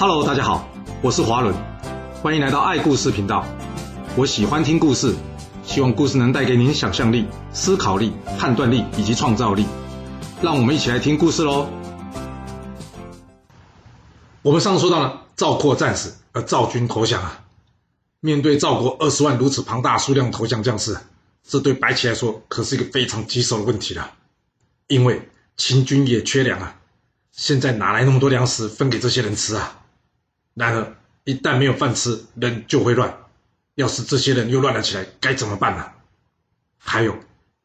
Hello，大家好，我是华伦，欢迎来到爱故事频道。我喜欢听故事，希望故事能带给您想象力、思考力、判断力以及创造力。让我们一起来听故事喽。我们上次说到了赵括战死，而赵军投降啊。面对赵国二十万如此庞大数量投降将士，这对白起来说可是一个非常棘手的问题了。因为秦军也缺粮啊，现在哪来那么多粮食分给这些人吃啊？然而，一旦没有饭吃，人就会乱。要是这些人又乱了起来，该怎么办呢？还有，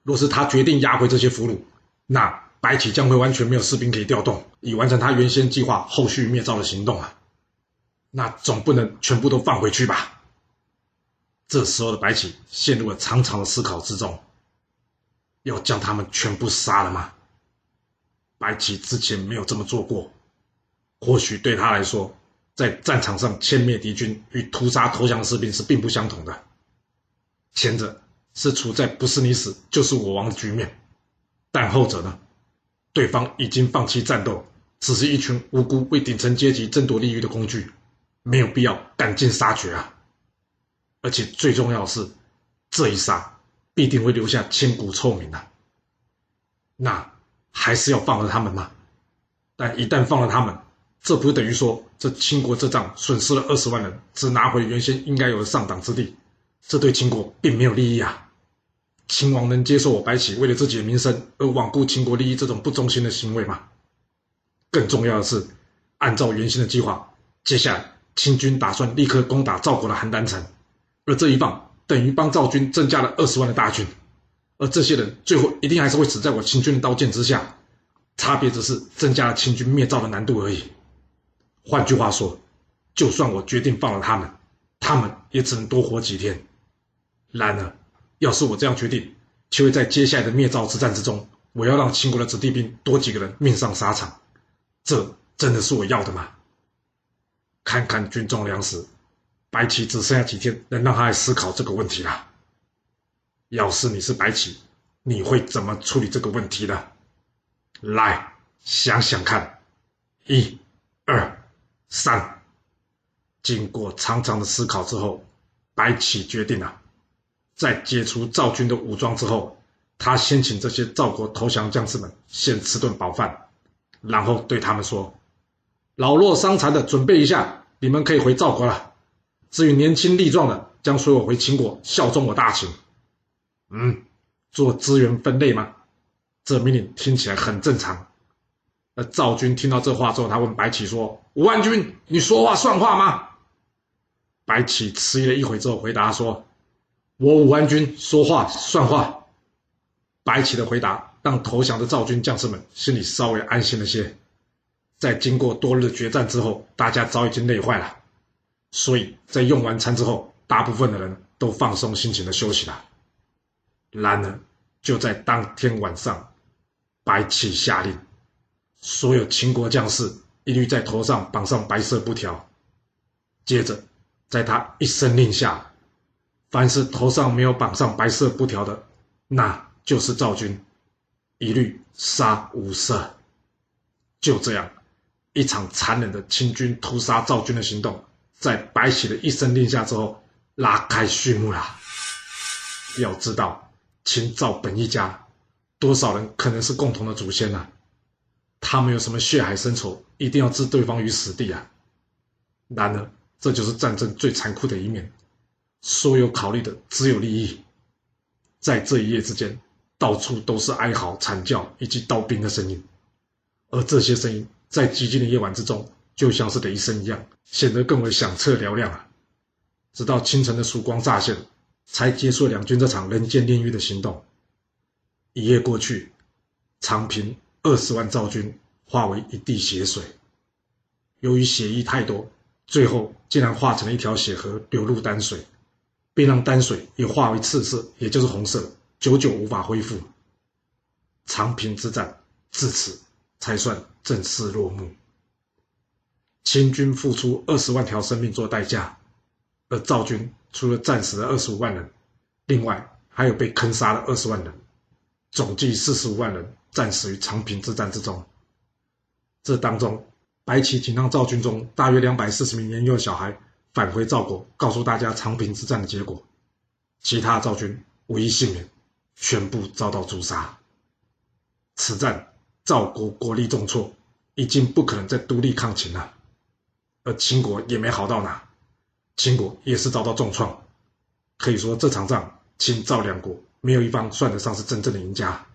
若是他决定押回这些俘虏，那白起将会完全没有士兵可以调动，以完成他原先计划后续灭赵的行动啊！那总不能全部都放回去吧？这时候的白起陷入了长长的思考之中：要将他们全部杀了吗？白起之前没有这么做过，或许对他来说。在战场上歼灭敌军与屠杀投降的士兵是并不相同的，前者是处在不是你死就是我亡的局面，但后者呢，对方已经放弃战斗，只是一群无辜为顶层阶级争夺利益的工具，没有必要赶尽杀绝啊！而且最重要的是，这一杀必定会留下千古臭名啊！那还是要放了他们吗？但一旦放了他们，这不等于说，这秦国这仗损失了二十万人，只拿回原先应该有的上党之地，这对秦国并没有利益啊！秦王能接受我白起为了自己的名声而罔顾秦国利益这种不忠心的行为吗？更重要的是，按照原先的计划，接下来秦军打算立刻攻打赵国的邯郸城，而这一棒等于帮赵军增加了二十万的大军，而这些人最后一定还是会死在我秦军的刀剑之下，差别只是增加了秦军灭赵的难度而已。换句话说，就算我决定放了他们，他们也只能多活几天。然而，要是我这样决定，却会在接下来的灭赵之战之中，我要让秦国的子弟兵多几个人命丧沙场，这真的是我要的吗？看看军中粮食，白起只剩下几天能让他来思考这个问题了。要是你是白起，你会怎么处理这个问题呢？来想想看，一、二。三，经过长长的思考之后，白起决定了、啊，在解除赵军的武装之后，他先请这些赵国投降将士们先吃顿饱饭，然后对他们说：“老弱伤残的准备一下，你们可以回赵国了。至于年轻力壮的，将随我回秦国效忠我大秦。”嗯，做资源分类吗？这命令听起来很正常。那赵军听到这话之后，他问白起说：“武安君，你说话算话吗？”白起迟疑了一会之后，回答说：“我武安君说话算话。”白起的回答让投降的赵军将士们心里稍微安心了些。在经过多日的决战之后，大家早已经累坏了，所以在用完餐之后，大部分的人都放松心情的休息了。然而，就在当天晚上，白起下令。所有秦国将士一律在头上绑上白色布条。接着，在他一声令下，凡是头上没有绑上白色布条的，那就是赵军，一律杀无赦。就这样，一场残忍的秦军屠杀赵军的行动，在白起的一声令下之后，拉开序幕了。要知道，秦赵本一家，多少人可能是共同的祖先呢、啊？他们有什么血海深仇，一定要置对方于死地啊！然而，这就是战争最残酷的一面，所有考虑的只有利益。在这一夜之间，到处都是哀嚎、惨叫以及刀兵的声音，而这些声音在寂静的夜晚之中，就像是雷声一样，显得更为响彻嘹亮啊！直到清晨的曙光乍现，才结束两军这场人间炼狱的行动。一夜过去，长平。二十万赵军化为一地血水，由于血液太多，最后竟然化成了一条血河流入丹水，并让丹水也化为赤色，也就是红色，久久无法恢复。长平之战至此才算正式落幕。秦军付出二十万条生命做代价，而赵军除了战死了二十五万人，另外还有被坑杀的二十万人。总计四十五万人战死于长平之战之中，这当中白起仅让赵军中大约两百四十名年幼小孩返回赵国，告诉大家长平之战的结果，其他赵军无一幸免，全部遭到诛杀。此战赵国国力重挫，已经不可能再独立抗秦了，而秦国也没好到哪，秦国也是遭到重创。可以说这场仗，秦赵两国没有一方算得上是真正的赢家。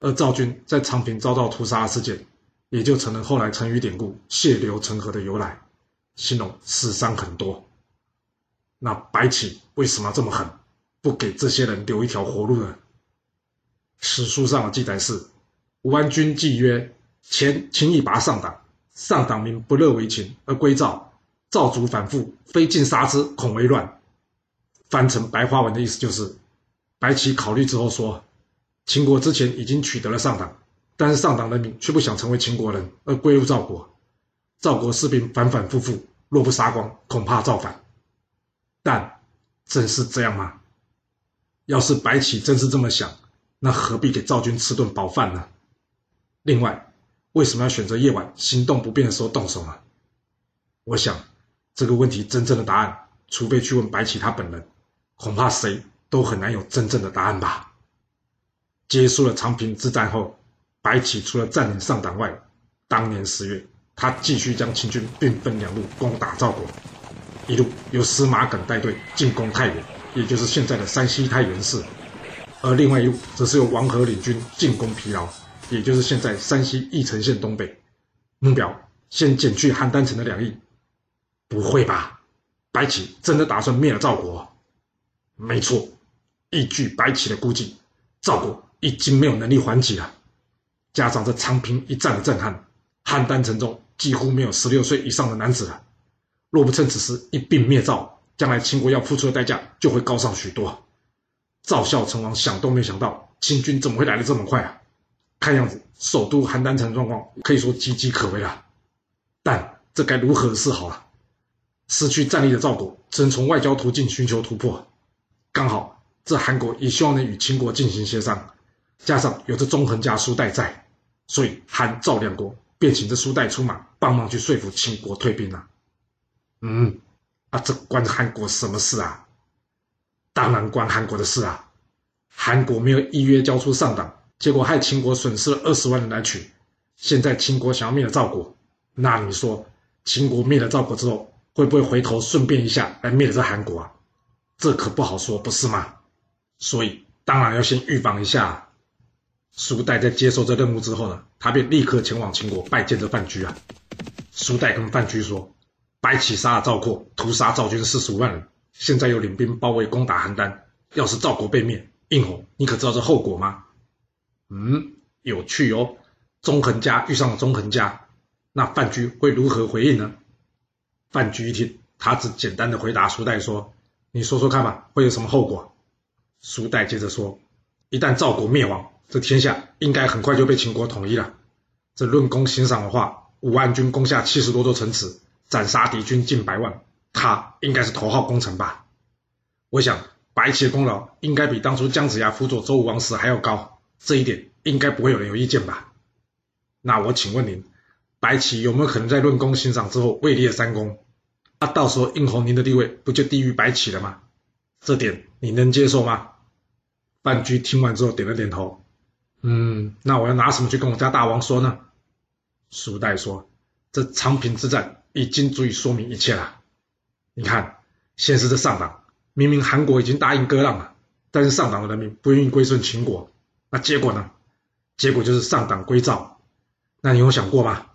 而赵军在长平遭到屠杀的事件，也就成了后来成语典故“血流成河”的由来，形容死伤很多。那白起为什么这么狠，不给这些人留一条活路呢？史书上的记载是：武安君计曰：“前秦以拔上党，上党民不乐为秦而归赵，赵卒反复，非尽杀之，恐为乱。”翻成白话文的意思就是，白起考虑之后说。秦国之前已经取得了上党，但是上党人民却不想成为秦国人而归入赵国。赵国士兵反反复复，若不杀光，恐怕造反。但真是这样吗？要是白起真是这么想，那何必给赵军吃顿饱饭呢？另外，为什么要选择夜晚行动不便的时候动手呢？我想这个问题真正的答案，除非去问白起他本人，恐怕谁都很难有真正的答案吧。结束了长平之战后，白起除了占领上党外，当年十月，他继续将秦军兵分两路攻打赵国，一路由司马耿带队进攻太原，也就是现在的山西太原市；而另外一路则是由王和领军进攻疲劳，也就是现在山西翼城县东北，目标先减去邯郸城的两翼。不会吧？白起真的打算灭了赵国？没错，依据白起的估计，赵国。已经没有能力还击了，加上这长平一战的震撼，邯郸城中几乎没有十六岁以上的男子了。若不趁此时一并灭赵，将来秦国要付出的代价就会高上许多。赵孝成王想都没想到，秦军怎么会来的这么快啊？看样子首都邯郸城状况可以说岌岌可危了。但这该如何是好啊？失去战力的赵国只能从外交途径寻求突破。刚好这韩国也希望能与秦国进行协商。加上有着纵横家苏代在，所以韩赵两国便请这苏代出马帮忙去说服秦国退兵啊。嗯，啊，这关韩国什么事啊？当然关韩国的事啊！韩国没有依约交出上党，结果害秦国损失了二十万人来取。现在秦国想要灭了赵国，那你说秦国灭了赵国之后，会不会回头顺便一下来灭了这韩国啊？这可不好说，不是吗？所以当然要先预防一下。苏代在接受这任务之后呢，他便立刻前往秦国拜见这范雎啊。苏代跟范雎说：“白起杀了赵括，屠杀赵军四十五万人，现在又领兵包围攻打邯郸。要是赵国被灭，应侯，你可知道这后果吗？”嗯，有趣哦。纵横家遇上了纵横家，那范雎会如何回应呢？范雎一听，他只简单的回答苏代说：“你说说看吧，会有什么后果？”苏代接着说：“一旦赵国灭亡。”这天下应该很快就被秦国统一了。这论功行赏的话，武安君攻下七十多座城池，斩杀敌军近百万，他应该是头号功臣吧？我想白起的功劳应该比当初姜子牙辅佐周武王时还要高，这一点应该不会有人有意见吧？那我请问您，白起有没有可能在论功行赏之后位列三公？那到时候应侯您的地位不就低于白起了吗？这点你能接受吗？范雎听完之后点了点头。嗯，那我要拿什么去跟我家大王说呢？苏代说：“这长平之战已经足以说明一切了。你看，先是这上党，明明韩国已经答应割让了，但是上党的人民不愿意归顺秦国，那结果呢？结果就是上党归赵。那你有想过吗？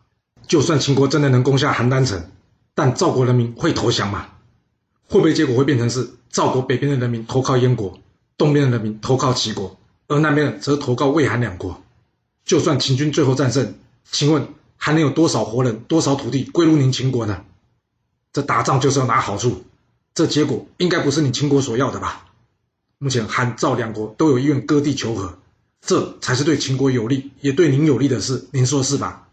就算秦国真的能攻下邯郸城，但赵国人民会投降吗？会不会结果会变成是赵国北边的人民投靠燕国，东边的人民投靠齐国？”而那边则投靠魏韩两国，就算秦军最后战胜，请问还能有多少活人、多少土地归入您秦国呢？这打仗就是要拿好处，这结果应该不是你秦国所要的吧？目前韩赵两国都有意愿割地求和，这才是对秦国有利，也对您有利的事，您说是吧？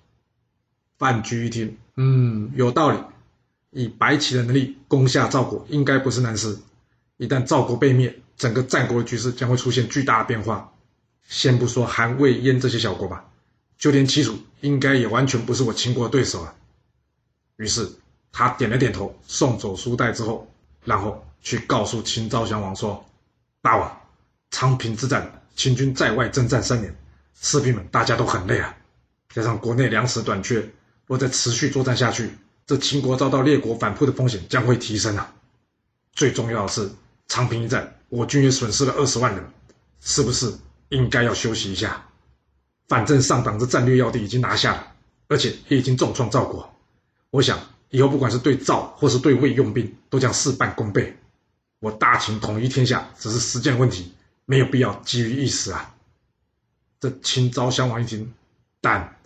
范雎一听，嗯，有道理。以白起的能力攻下赵国，应该不是难事。一旦赵国被灭，整个战国的局势将会出现巨大的变化。先不说韩魏燕这些小国吧，就连齐楚应该也完全不是我秦国的对手啊。于是他点了点头，送走书袋之后，然后去告诉秦昭襄王说：“大王，长平之战，秦军在外征战三年，士兵们大家都很累啊，加上国内粮食短缺，若再持续作战下去，这秦国遭到列国反扑的风险将会提升啊。最重要的是，长平一战，我军也损失了二十万人，是不是应该要休息一下？反正上党的战略要地已经拿下了。”而且也已经重创赵国，我想以后不管是对赵或是对魏用兵，都将事半功倍。我大秦统一天下只是时间问题，没有必要急于一时啊。这秦昭襄王一听，但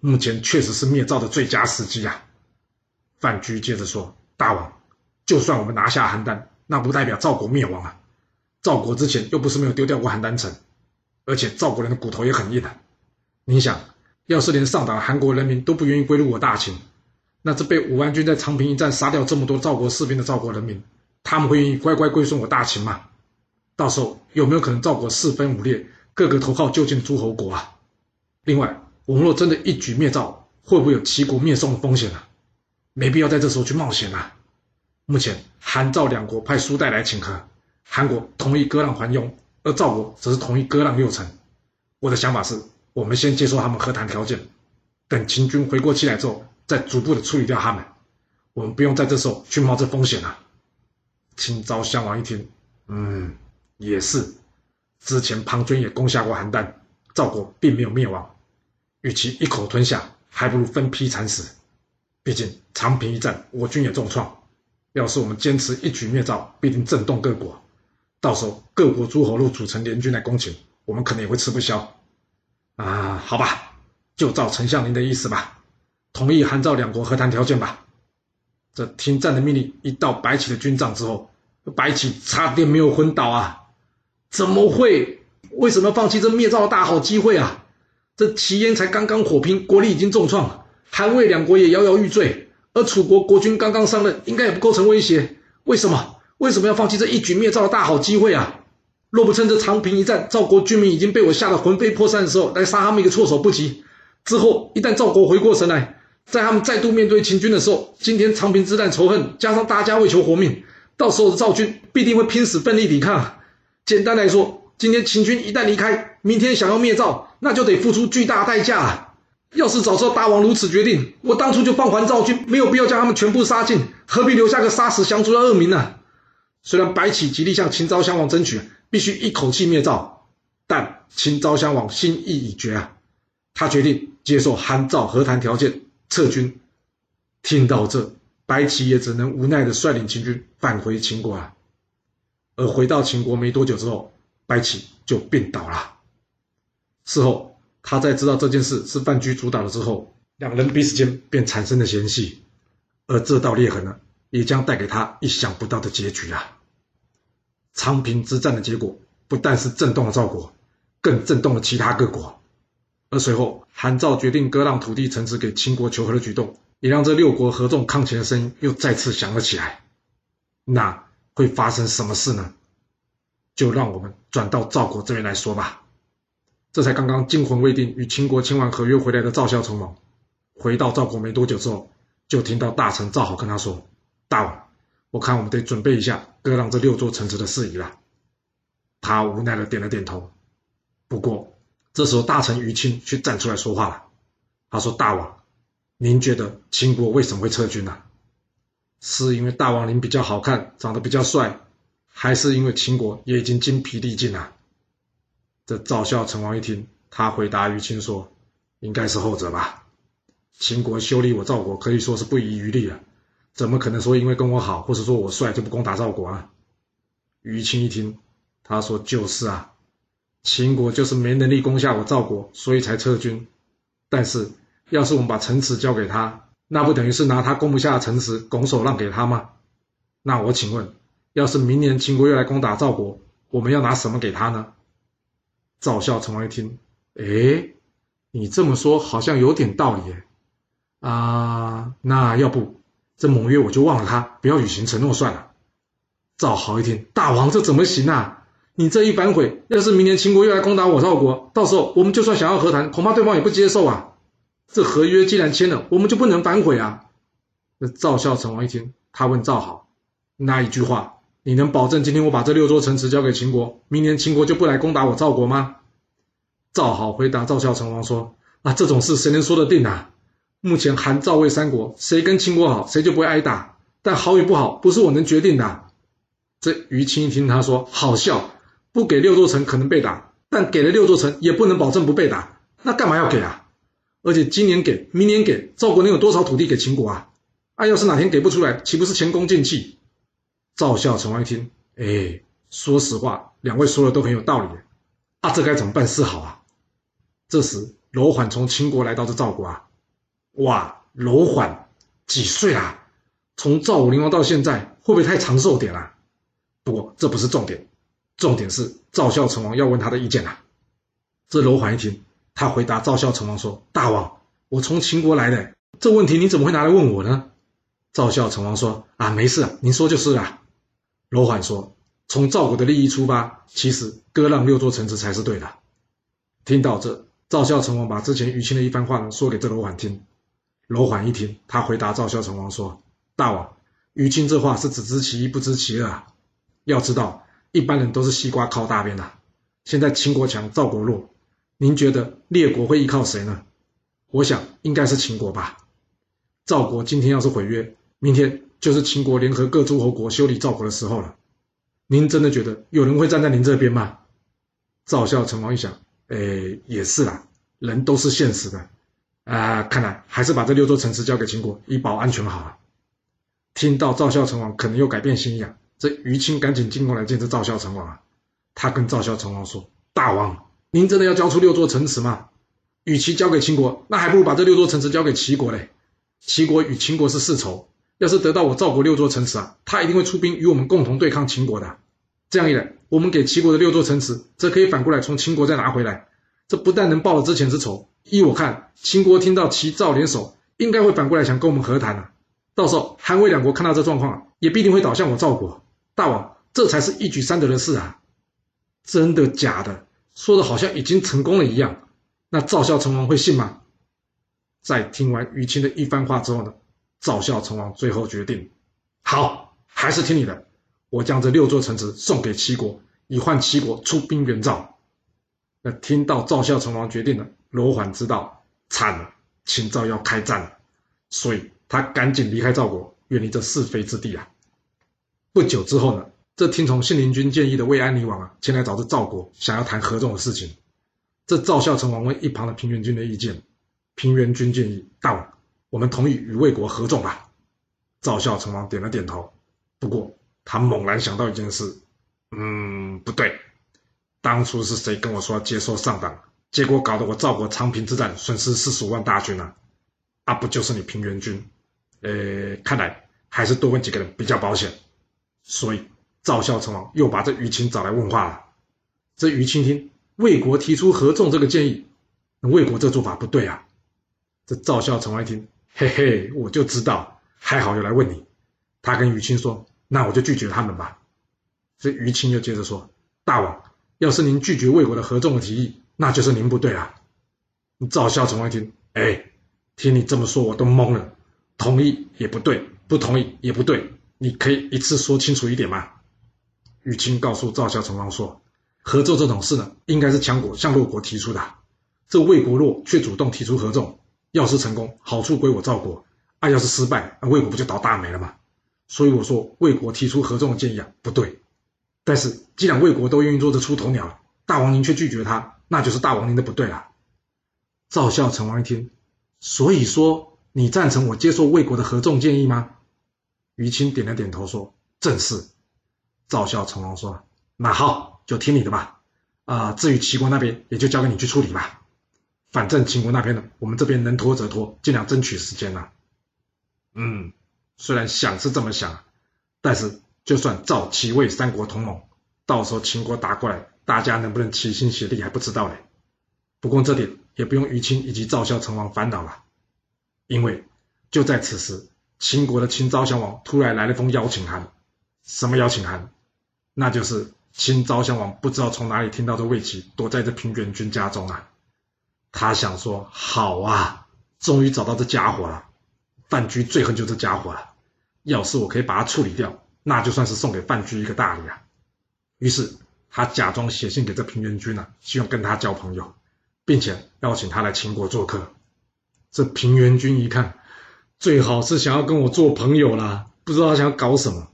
目前确实是灭赵的最佳时机啊。范雎接着说：“大王，就算我们拿下邯郸，那不代表赵国灭亡啊。赵国之前又不是没有丢掉过邯郸城，而且赵国人的骨头也很硬啊。你想？”要是连上党韩国人民都不愿意归入我大秦，那这被武安君在长平一战杀掉这么多赵国士兵的赵国人民，他们会愿意乖乖归顺我大秦吗？到时候有没有可能赵国四分五裂，各个投靠就近的诸侯国啊？另外，我们若真的一举灭赵，会不会有齐国灭宋的风险啊？没必要在这时候去冒险啊！目前韩赵两国派书代来请和，韩国同意割让还雍，而赵国则是同意割让六城。我的想法是。我们先接受他们和谈条件，等秦军回过气来之后，再逐步的处理掉他们。我们不用在这时候去冒这风险啊！秦昭襄王一听，嗯，也是。之前庞涓也攻下过邯郸，赵国并没有灭亡。与其一口吞下，还不如分批惨死。毕竟长平一战，我军也重创。要是我们坚持一举灭赵，必定震动各国。到时候各国诸侯若组成联军来攻秦，我们可能也会吃不消。啊，好吧，就照丞相您的意思吧，同意韩赵两国和谈条件吧。这停战的命令一到白起的军帐之后，白起差点没有昏倒啊！怎么会？为什么放弃这灭赵的大好机会啊？这齐燕才刚刚火拼，国力已经重创，韩魏两国也摇摇欲坠，而楚国国君刚刚上任，应该也不构成威胁。为什么？为什么要放弃这一举灭赵的大好机会啊？若不趁这长平一战，赵国军民已经被我吓得魂飞魄散的时候，来杀他们一个措手不及。之后一旦赵国回过神来，在他们再度面对秦军的时候，今天长平之战仇恨加上大家为求活命，到时候的赵军必定会拼死奋力抵抗。简单来说，今天秦军一旦离开，明天想要灭赵，那就得付出巨大代价。要是早知道大王如此决定，我当初就放还赵军，没有必要将他们全部杀尽，何必留下个杀死降卒的恶名呢？虽然白起极力向秦昭襄王争取。必须一口气灭赵，但秦昭襄王心意已决啊！他决定接受韩赵和谈条件，撤军。听到这，白起也只能无奈地率领秦军返回秦国啊。而回到秦国没多久之后，白起就病倒了。事后，他在知道这件事是范雎主导了之后，两人彼此间便产生了嫌隙，而这道裂痕呢，也将带给他意想不到的结局啊！长平之战的结果不但是震动了赵国，更震动了其他各国。而随后韩赵决定割让土地城池给秦国求和的举动，也让这六国合纵抗秦的声音又再次响了起来。那会发生什么事呢？就让我们转到赵国这边来说吧。这才刚刚惊魂未定，与秦国签完合约回来的赵孝成王，回到赵国没多久之后，就听到大臣赵好跟他说：“大王。”我看我们得准备一下割让这六座城池的事宜了。他无奈的点了点头。不过这时候大臣于钦却站出来说话了。他说：“大王，您觉得秦国为什么会撤军呢？是因为大王您比较好看，长得比较帅，还是因为秦国也已经精疲力尽了？”这赵孝成王一听，他回答于钦说：“应该是后者吧。秦国修理我赵国，可以说是不遗余力了。”怎么可能说因为跟我好，或者说我帅就不攻打赵国啊？于钦一听，他说：“就是啊，秦国就是没能力攻下我赵国，所以才撤军。但是要是我们把城池交给他，那不等于是拿他攻不下的城池拱手让给他吗？那我请问，要是明年秦国又来攻打赵国，我们要拿什么给他呢？”赵孝成王一听，哎，你这么说好像有点道理。啊，那要不？这盟约我就忘了他，不要履行承诺算了。赵豪一听，大王这怎么行啊？你这一反悔，要是明年秦国又来攻打我赵国，到时候我们就算想要和谈，恐怕对方也不接受啊。这合约既然签了，我们就不能反悔啊。那赵孝成王一听，他问赵豪：“那一句话，你能保证今天我把这六座城池交给秦国，明年秦国就不来攻打我赵国吗？”赵豪回答赵孝成王说：“啊，这种事谁能说得定啊？目前韩赵魏三国，谁跟秦国好，谁就不会挨打。但好与不好，不是我能决定的。”这于青一听他说，好笑，不给六座城可能被打，但给了六座城也不能保证不被打，那干嘛要给啊？而且今年给，明年给，赵国能有多少土地给秦国啊？啊，要是哪天给不出来，岂不是前功尽弃？赵孝成王一听，哎，说实话，两位说的都很有道理，啊，这该怎么办是好啊？这时，楼缓从秦国来到这赵国啊，哇，楼缓几岁啊？从赵武灵王到现在，会不会太长寿点啊？不过这不是重点，重点是赵孝成王要问他的意见啊。这楼缓一听，他回答赵孝成王说：“大王，我从秦国来的，这问题你怎么会拿来问我呢？”赵孝成王说：“啊，没事啊，您说就是了。”楼缓说：“从赵国的利益出发，其实割让六座城池才是对的。”听到这，赵孝成王把之前于青的一番话呢说给这楼缓听。楼缓一听，他回答赵孝成王说：“大王，于禁这话是只知其一不知其二啊。”要知道，一般人都是西瓜靠大边的。现在秦国强，赵国弱，您觉得列国会依靠谁呢？我想应该是秦国吧。赵国今天要是毁约，明天就是秦国联合各诸侯国修理赵国的时候了。您真的觉得有人会站在您这边吗？赵孝成王一想，哎，也是啦，人都是现实的啊、看来还是把这六座城池交给秦国，以保安全好了。听到赵孝成王可能又改变心意啊。这于青赶紧进宫来见这赵孝成王啊，他跟赵孝成王说：“大王，您真的要交出六座城池吗？与其交给秦国，那还不如把这六座城池交给齐国嘞。齐国与秦国是世仇，要是得到我赵国六座城池啊，他一定会出兵与我们共同对抗秦国的。这样一来，我们给齐国的六座城池，则可以反过来从秦国再拿回来。这不但能报了之前之仇，依我看，秦国听到齐赵联手，应该会反过来想跟我们和谈啊。到时候韩魏两国看到这状况，也必定会倒向我赵国。”大王，这才是一举三得的事啊！真的假的？说的好像已经成功了一样。那赵孝成王会信吗？在听完于青的一番话之后呢，赵孝成王最后决定：好，还是听你的。我将这六座城池送给齐国，以换齐国出兵援赵。那听到赵孝成王决定了，罗缓知道惨了，秦赵要开战了，所以他赶紧离开赵国，远离这是非之地啊。不久之后呢，这听从信陵君建议的魏安尼王啊，前来找这赵国，想要谈合纵的事情。这赵孝成王问一旁的平原君的意见，平原君建议大王，我们同意与魏国合纵吧。赵孝成王点了点头。不过他猛然想到一件事，嗯，不对，当初是谁跟我说要接受上党，结果搞得我赵国长平之战损失四十五万大军呢？啊，不就是你平原君？呃，看来还是多问几个人比较保险。所以赵孝成王又把这于青找来问话了。这于青听魏国提出合纵这个建议，那魏国这做法不对啊。这赵孝成王一听，嘿嘿，我就知道，还好又来问你。他跟于青说：“那我就拒绝他们吧。”这于青又接着说：“大王，要是您拒绝魏国的合纵的提议，那就是您不对啊。”赵孝成王一听，哎，听你这么说，我都懵了。同意也不对，不同意也不对。你可以一次说清楚一点吗？于青告诉赵孝成王说：“合纵这种事呢，应该是强国向弱国提出的。这魏国弱却主动提出合纵，要是成功，好处归我赵国；啊，要是失败，那魏国不就倒大霉了吗？所以我说魏国提出合纵的建议啊，不对。但是既然魏国都愿意做这出头鸟，大王您却拒绝他，那就是大王您的不对了。”赵孝成王一听，所以说你赞成我接受魏国的合纵建议吗？于青点了点头，说：“正是。”赵孝成王说：“那好，就听你的吧。啊、至于齐国那边，也就交给你去处理吧。反正秦国那边呢，我们这边能拖则拖，尽量争取时间了。嗯，虽然想是这么想，但是就算赵齐魏三国同盟，到时候秦国打过来，大家能不能齐心协力还不知道嘞。不过这点也不用于青以及赵孝成王烦恼了，因为就在此时。”秦国的秦昭襄王突然来了封邀请函，什么邀请函？那就是秦昭襄王不知道从哪里听到这魏齐躲在这平原君家中啊。他想说：好啊，终于找到这家伙了。范雎最恨就这家伙了。要是我可以把他处理掉，那就算是送给范雎一个大礼啊。于是他假装写信给这平原君啊，希望跟他交朋友，并且邀请他来秦国做客。这平原君一看，最好是想要跟我做朋友啦，不知道他想要搞什么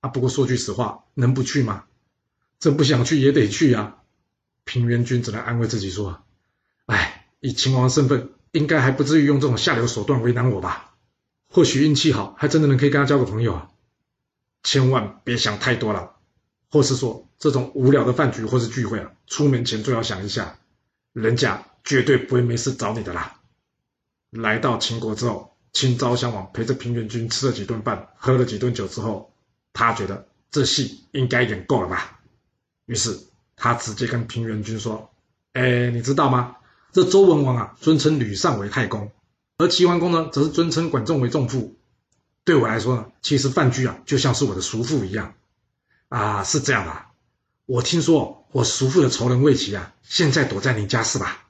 啊。不过说句实话，能不去吗？这不想去也得去呀。平原君只能安慰自己说：“哎，以秦王身份，应该还不至于用这种下流手段为难我吧？或许运气好，还真的能可以跟他交个朋友啊！千万别想太多了，或是说这种无聊的饭局或是聚会啊，出门前最好想一下，人家绝对不会没事找你的啦。”来到秦国之后，秦昭襄王陪着平原君吃了几顿饭，喝了几顿酒之后，他觉得这戏应该演够了吧？于是。他直接跟平原君说：“哎，你知道吗？这周文王啊，尊称吕尚为太公，而齐桓公呢，则是尊称管仲为仲父。对我来说呢，其实范雎啊，就像是我的叔父一样。啊，是这样的。我听说我叔父的仇人魏齐啊，现在躲在你家是吧？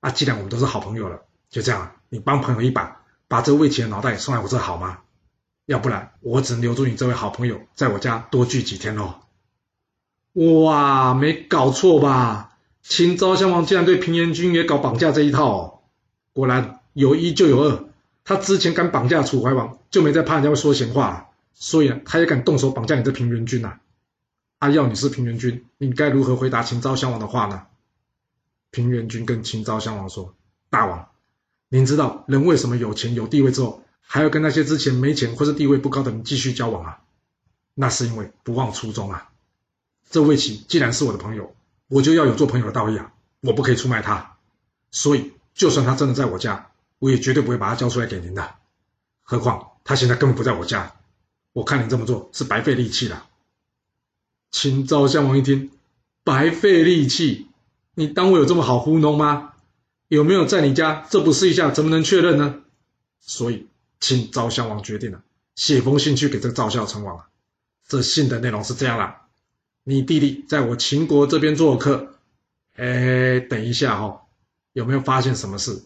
啊，既然我们都是好朋友了，就这样，你帮朋友一把，把这魏齐的脑袋送来我这好吗？要不然，我只能留住你这位好朋友，在我家多聚几天喽。”哇，没搞错吧？秦昭襄王竟然对平原君也搞绑架这一套！果然有一就有二，他之前敢绑架楚怀王，就没再怕人家会说闲话，所以呢，他也敢动手绑架你这平原君呐、啊！他，要你是平原君，你该如何回答秦昭襄王的话呢？平原君跟秦昭襄王说：“大王，您知道人为什么有钱有地位之后，还要跟那些之前没钱或是地位不高的人继续交往啊？那是因为不忘初衷啊！”这卫齐既然是我的朋友，我就要有做朋友的道义啊！我不可以出卖他，所以就算他真的在我家，我也绝对不会把他交出来给您的。何况他现在根本不在我家，我看你这么做是白费力气了。秦昭襄王一听，白费力气，你当我有这么好糊弄吗？有没有在你家？这不试一下怎么能确认呢？所以秦昭襄王决定了，写封信去给这个赵孝成王啊。这信的内容是这样啦。你弟弟在我秦国这边做客，哎，等一下哈、哦，有没有发现什么事？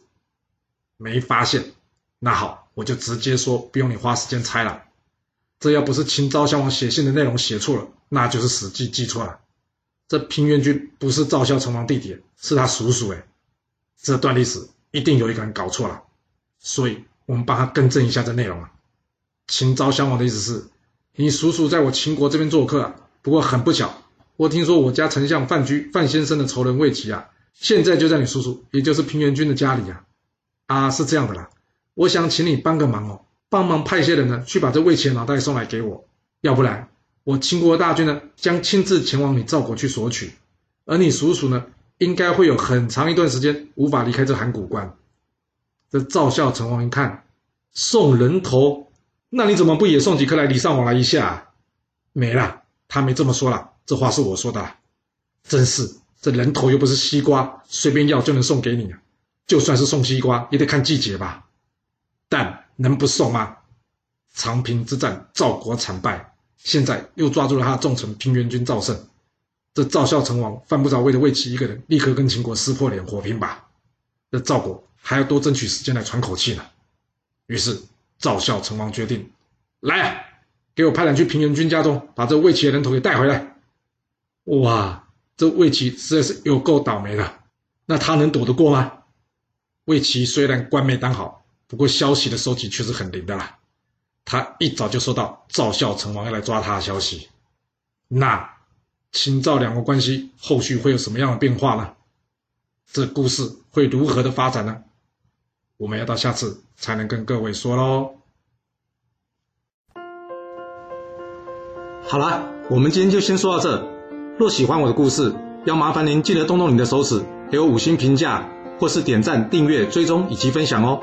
没发现。那好，我就直接说，不用你花时间猜了。这要不是秦昭襄王写信的内容写错了，那就是史记记错了。这平原君不是赵孝成王弟弟，是他叔叔哎。这段历史一定有一个人搞错了，所以我们帮他更正一下这内容啊。秦昭襄王的意思是，你叔叔在我秦国这边做客啊。不过很不巧，我听说我家丞相范雎范先生的仇人魏齐啊，现在就在你叔叔，也就是平原君的家里啊。啊，是这样的啦，我想请你帮个忙哦，帮忙派些人呢去把这魏齐的脑袋送来给我，要不然我秦国大军呢将亲自前往你赵国去索取，而你叔叔呢应该会有很长一段时间无法离开这函谷关。这赵孝成王一看，送人头，那你怎么不也送几颗来礼尚往来一下？啊没了。他没这么说啦，这话是我说的啦。真是，这人头又不是西瓜，随便要就能送给你啊！就算是送西瓜，也得看季节吧。但能不送吗？长平之战，赵国惨败，现在又抓住了他的重臣平原君赵胜。这赵孝成王犯不着为了魏齐一个人，立刻跟秦国撕破脸火拼吧？这赵国还要多争取时间来喘口气呢。于是赵孝成王决定，来啊！给我派人去平原君家中，把这魏齐的人头给带回来。哇，这魏齐实在是有够倒霉的。那他能躲得过吗？魏齐虽然官没当好，不过消息的收集却是很灵的啦。他一早就收到赵孝成王要来抓他的消息。那秦赵两国关系后续会有什么样的变化呢？这故事会如何的发展呢？我们要到下次才能跟各位说喽。好了，我们今天就先说到这。若喜欢我的故事，要麻烦您记得动动你的手指，给我五星评价，或是点赞、订阅、追踪以及分享哦。